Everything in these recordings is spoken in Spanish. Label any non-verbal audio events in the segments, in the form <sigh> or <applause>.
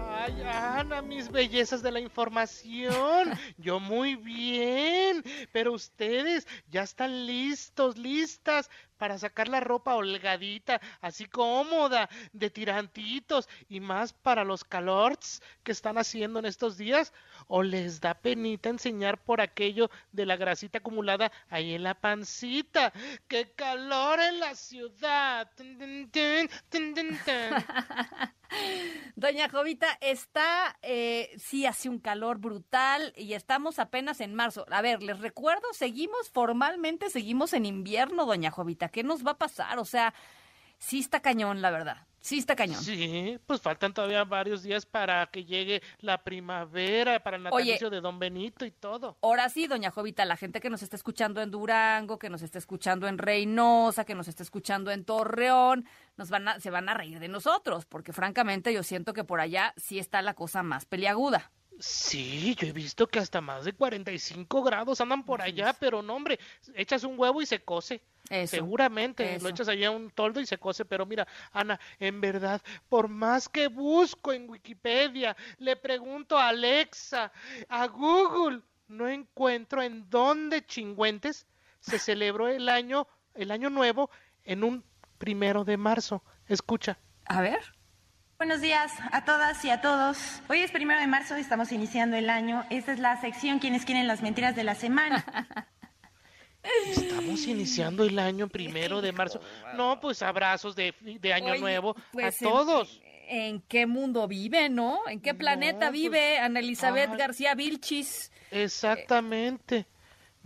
Ay, Ana, mis bellezas de la información. Yo muy bien. Pero ustedes ya están listos, listas para sacar la ropa holgadita, así cómoda, de tirantitos y más para los calorts que están haciendo en estos días? ¿O les da penita enseñar por aquello de la grasita acumulada ahí en la pancita? ¡Qué calor en la ciudad! <laughs> Doña Jovita, está, eh, sí, hace un calor brutal y estamos apenas en marzo. A ver, les recuerdo, seguimos formalmente, seguimos en invierno, doña Jovita. ¿Qué nos va a pasar? O sea, sí está cañón, la verdad. Sí está cañón. Sí, pues faltan todavía varios días para que llegue la primavera, para el natalicio de Don Benito y todo. Ahora sí, doña Jovita, la gente que nos está escuchando en Durango, que nos está escuchando en Reynosa, que nos está escuchando en Torreón, nos van a, se van a reír de nosotros, porque francamente yo siento que por allá sí está la cosa más peliaguda. Sí, yo he visto que hasta más de 45 grados andan por allá, pero no, hombre, echas un huevo y se cose. Seguramente lo echas allá un toldo y se cose, pero mira, Ana, en verdad, por más que busco en Wikipedia, le pregunto a Alexa, a Google, no encuentro en dónde chingüentes se celebró el año, el año nuevo en un primero de marzo. Escucha. A ver. Buenos días a todas y a todos. Hoy es primero de marzo, estamos iniciando el año. Esta es la sección Quienes quieren las mentiras de la semana. <laughs> Estamos iniciando el año primero de marzo. No, pues abrazos de, año nuevo a pues, todos. En, qué mundo vive, no? ¿En qué planeta pues, vive Ana Elizabeth García Vilchis? Exactamente.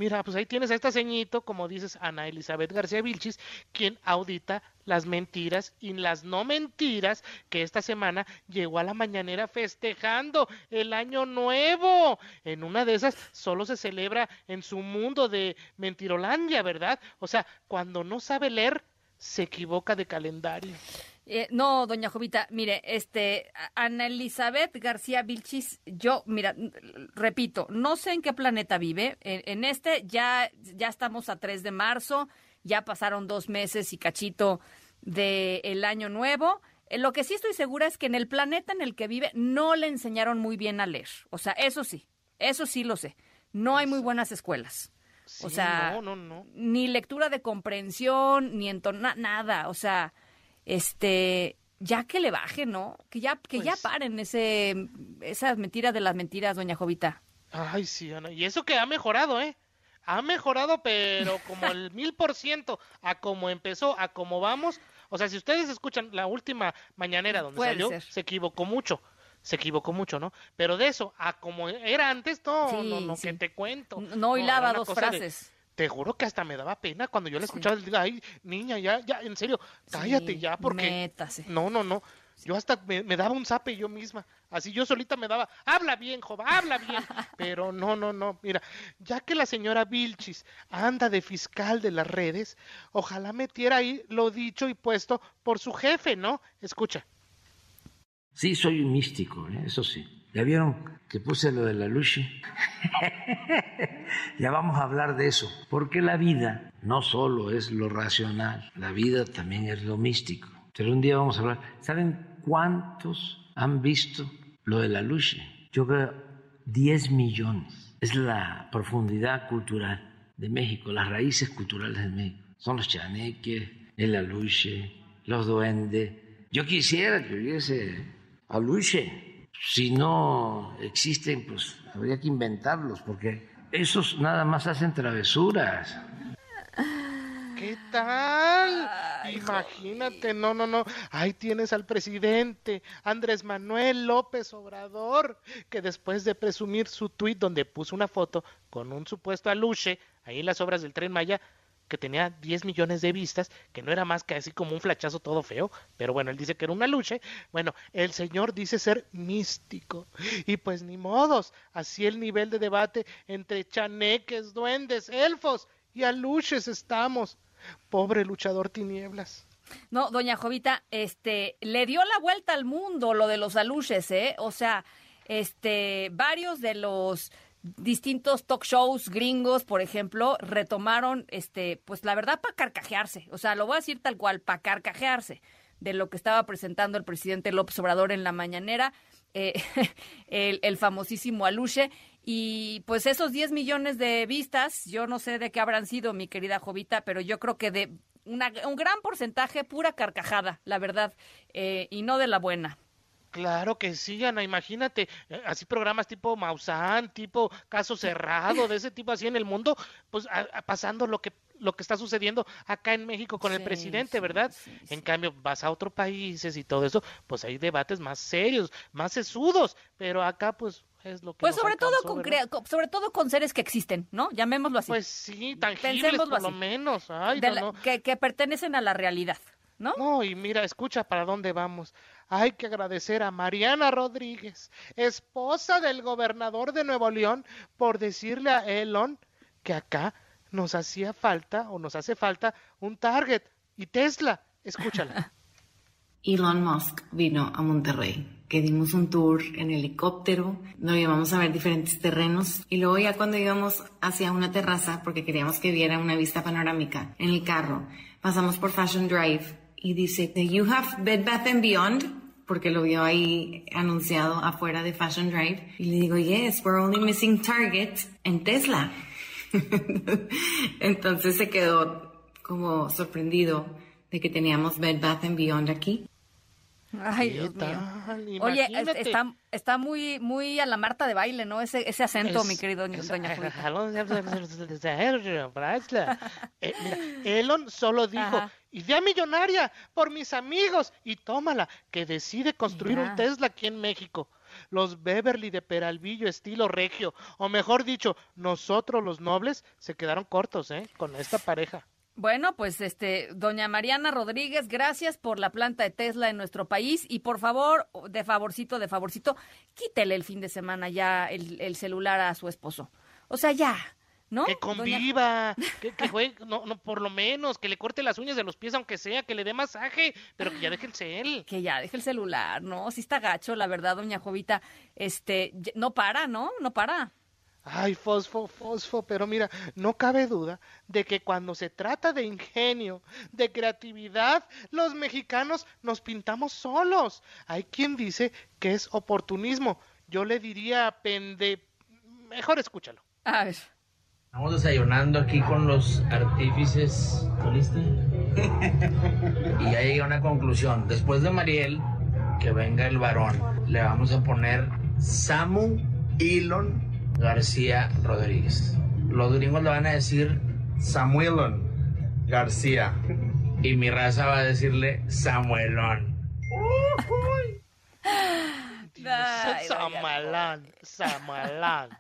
Mira, pues ahí tienes a esta ceñito, como dices, Ana Elizabeth García Vilchis, quien audita las mentiras y las no mentiras que esta semana llegó a la mañanera festejando el año nuevo. En una de esas solo se celebra en su mundo de Mentirolandia, ¿verdad? O sea, cuando no sabe leer, se equivoca de calendario. Eh, no, doña Jovita, mire, este, Ana Elizabeth García Vilchis, yo, mira, repito, no sé en qué planeta vive. En, este ya, ya estamos a 3 de marzo, ya pasaron dos meses y cachito del año nuevo. Eh, lo que sí estoy segura es que en el planeta en el que vive no le enseñaron muy bien a leer. O sea, eso sí, eso sí lo sé. No hay muy buenas escuelas. o sea, ni lectura de comprensión, ni entona, nada. O sea, este, ya que le baje, ¿no? Que ya, que ya pues paren ese, esas mentiras de las mentiras, doña Jovita. Ay, sí, Ana. Y eso que ha mejorado, ¿eh? Ha mejorado, pero como el <laughs> mil por ciento a como empezó, a como vamos. O sea, si ustedes escuchan la última mañanera donde salió, se equivocó mucho. Se equivocó mucho, ¿no? Pero de eso, a como era antes, no, no, no, que te cuento. No hilaba dos frases. Te juro que hasta me daba pena cuando yo le escuchaba el ay, niña, ya, ya, en serio, cállate ya, porque. Métase. No, no, no. Yo hasta me, daba un zape yo misma. Así yo solita me daba, habla bien, Jova, habla bien. <laughs> Pero no, no, no. Mira, ya que la señora Vilchis anda de fiscal de las redes, ojalá metiera ahí lo dicho y puesto por su jefe, ¿no? Escucha. Sí, soy un místico, ¿eh? eso sí. ¿Ya vieron que puse lo de la Luchi? <laughs> ya vamos a hablar de eso, porque la vida no solo es lo racional, la vida también es lo místico. Pero un día vamos a hablar. ¿Saben cuántos han visto lo de la Luchi? Yo creo 10 millones. Es la profundidad cultural de México, las raíces culturales de México. Son los chaneques, el aluche, los duendes. Yo quisiera que hubiese aluche si no existen, pues habría que inventarlos, porque esos nada más hacen travesuras. ¿Qué tal? Imagínate, no, no, no. Ahí tienes al presidente Andrés Manuel López Obrador, que después de presumir su tuit donde puso una foto con un supuesto aluche, ahí en las obras del tren Maya, que tenía 10 millones de vistas, que no era más que así como un flachazo todo feo, pero bueno, él dice que era una lucha. Bueno, el señor dice ser místico. Y pues ni modos, así el nivel de debate entre chaneques, duendes, elfos y aluches estamos. Pobre luchador tinieblas. No, doña Jovita, este, le dio la vuelta al mundo lo de los aluches, ¿eh? O sea, este, varios de los distintos talk shows gringos, por ejemplo, retomaron, este, pues la verdad, para carcajearse. O sea, lo voy a decir tal cual, para carcajearse de lo que estaba presentando el presidente López Obrador en la mañanera, eh, <laughs> el, famosísimo Aluche. Y pues esos 10 millones de vistas, yo no sé de qué habrán sido, mi querida Jovita, pero yo creo que de una, un gran porcentaje pura carcajada, la verdad, eh, y no de la buena. Claro que sí, Ana, imagínate, eh, así programas tipo Maussan, tipo Caso Cerrado, de ese tipo así en el mundo, pues a, a pasando lo que lo que está sucediendo acá en México con sí, el presidente, ¿verdad? Sí, en cambio, vas a otros países y todo eso, pues hay debates más serios, más sesudos, pero acá pues es lo que pues sobre alcanzó, todo con sobre todo con seres que existen no llamémoslo así. Pues sí tangibles por así. lo menos Ay, de no, la, no. Que, que, pertenecen a la realidad no no y mira escucha para dónde vamos hay que agradecer a Mariana Rodríguez esposa del gobernador de Nuevo León por decirle a Elon que acá nos hacía falta o nos hace falta un Target y Tesla escúchala <laughs> Elon Musk vino a Monterrey que dimos un tour en helicóptero, nos íbamos a ver diferentes terrenos y luego ya cuando íbamos hacia una terraza, porque queríamos que viera una vista panorámica en el carro, pasamos por Fashion Drive y dice, ¿Do you have Bed Bath and Beyond? Porque lo vio ahí anunciado afuera de Fashion Drive. Y le digo, yes, we're only missing Target and Tesla. <laughs> Entonces se quedó como sorprendido de que teníamos Bed Bath and Beyond aquí. Ay, Dios mío. Oye, está, está muy, muy a la Marta de baile, ¿no? Ese, ese acento, es, mi querido es, doña eh, mira, Elon solo dijo, Ajá. idea millonaria por mis amigos, y tómala, que decide construir un Tesla aquí en México. Los Beverly de Peralvillo, estilo regio, o mejor dicho, nosotros los nobles, se quedaron cortos, ¿eh? Con esta pareja. Bueno, pues este, doña Mariana Rodríguez, gracias por la planta de Tesla en nuestro país y por favor, de favorcito, de favorcito, quítele el fin de semana ya el, el celular a su esposo. O sea, ya, ¿no? Que conviva, Doña... <laughs> que, que, juegue, no, no, por lo menos, que le corte las uñas de los pies, aunque sea, que le dé masaje, pero que ya deje el cel. Que ya deje el celular, ¿no? Si está gacho, la verdad, doña Jovita, este, no para, ¿no? No para. Ay, fosfo, fosfo, pero mira, no cabe duda de que cuando se trata de ingenio, de creatividad, los mexicanos nos pintamos solos. Hay quien dice que es oportunismo. Yo le diría pende... Mejor escúchalo. A ver. Estamos desayunando aquí con los artífices. ¿Listo? y ya llegué a una conclusión. Después de Mariel, que venga el varón, le vamos a poner Samu Elon García Rodríguez. Los gringos le van a decir Samuelón García. Y mi raza va a decirle Samuelón. Samalán, Samalán,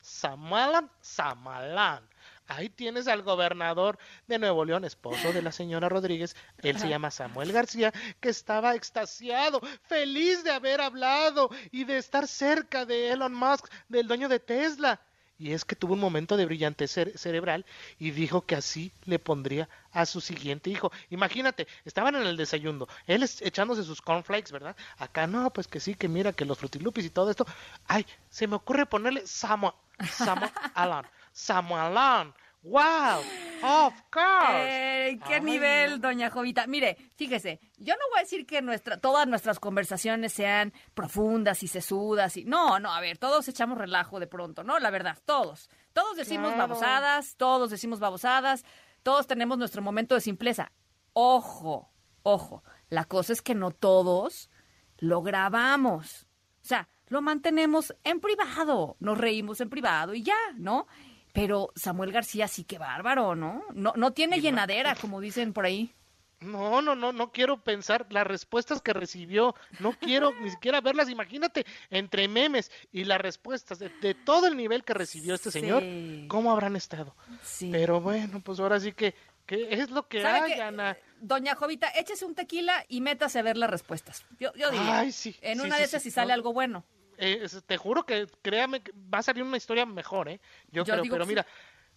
Samalán, Samalán. Ahí tienes al gobernador de Nuevo León, esposo de la señora Rodríguez. Él se llama Samuel García, que estaba extasiado, feliz de haber hablado y de estar cerca de Elon Musk, del dueño de Tesla. Y es que tuvo un momento de brillante cere cerebral y dijo que así le pondría a su siguiente hijo. Imagínate, estaban en el desayuno, él echándose sus cornflakes, ¿verdad? Acá no, pues que sí, que mira, que los frutilupis y todo esto. Ay, se me ocurre ponerle Samuel, Samuel <laughs> Alan. Samuelán. ¡Wow! ¡Of course! Eh, ¿Qué Ay, nivel, doña Jovita? Mire, fíjese, yo no voy a decir que nuestra, todas nuestras conversaciones sean profundas y sesudas. Y, no, no, a ver, todos echamos relajo de pronto, ¿no? La verdad, todos. Todos decimos claro. babosadas, todos decimos babosadas, todos tenemos nuestro momento de simpleza. Ojo, ojo, la cosa es que no todos lo grabamos. O sea, lo mantenemos en privado, nos reímos en privado y ya, ¿no? Pero Samuel García sí que bárbaro, ¿no? No, no tiene llenadera, como dicen por ahí. No, no, no, no quiero pensar las respuestas que recibió, no quiero ni siquiera verlas, imagínate, entre memes y las respuestas de, de todo el nivel que recibió este señor. ¿cómo habrán estado? Sí. Pero bueno, pues ahora sí que, ¿Qué es lo que ¿Sabe hay? Ana? Doña Jovita, échese un tequila y métase a ver las respuestas. Yo, yo diría. Ay, sí, En una de esas sí, si sale no. algo bueno. Eh, te juro que, créame, que va a salir una historia mejor, ¿eh? Yo, Yo creo, pero sí. mira,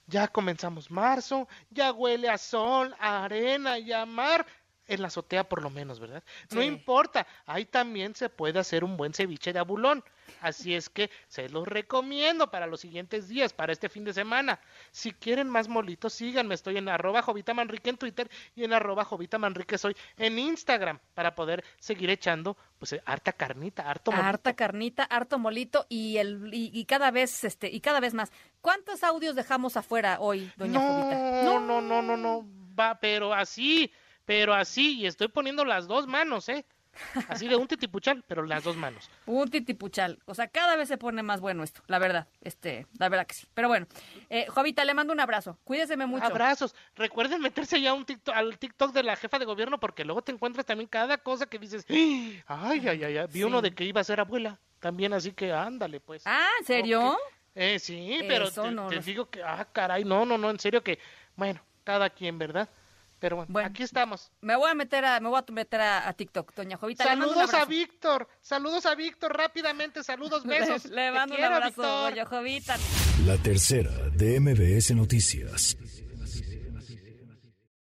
ya comenzamos marzo, ya huele a sol, a arena y a mar. En la azotea por lo menos, ¿verdad? No importa, ahí también se puede hacer un buen ceviche de abulón. Así es que se los recomiendo para los siguientes días, para este fin de semana. Si quieren más molitos, síganme. Estoy en arroba Jovita Manrique en Twitter y en arroba Jovita Manrique soy en Instagram para poder seguir echando pues eh, harta carnita, harto molito. Harta carnita, harto molito y el y, y cada vez este y cada vez más. ¿Cuántos audios dejamos afuera hoy, doña Jovita? No, no, no, no, no, va, pero así, pero así, y estoy poniendo las dos manos, ¿eh? Así de un titipuchal, pero las dos manos. Un titipuchal. O sea, cada vez se pone más bueno esto, la verdad. Este, la verdad que sí. Pero bueno, eh, Jovita, le mando un abrazo. Cuídeseme mucho. Abrazos. Recuerden meterse ya a un TikTok, al TikTok de la jefa de gobierno porque luego te encuentras también cada cosa que dices, ay, ay, ay, ay. Vi Sí. uno de que iba a ser abuela, también así que ándale, pues. Ah, ¿en serio? Eh, sí, pero Eso te, no te digo que, ah, caray, no, no, no, en serio que, bueno, cada quien, ¿verdad? Pero bueno, Bueno. aquí estamos. Me voy a meter a, me voy a meter a, a TikTok, doña Jovita. Saludos a. Víctor, saludos a Víctor rápidamente, saludos, <laughs> besos. Le, le Te mando un quiero, abrazo, Víctor. doña Jovita. La tercera de MBS Noticias.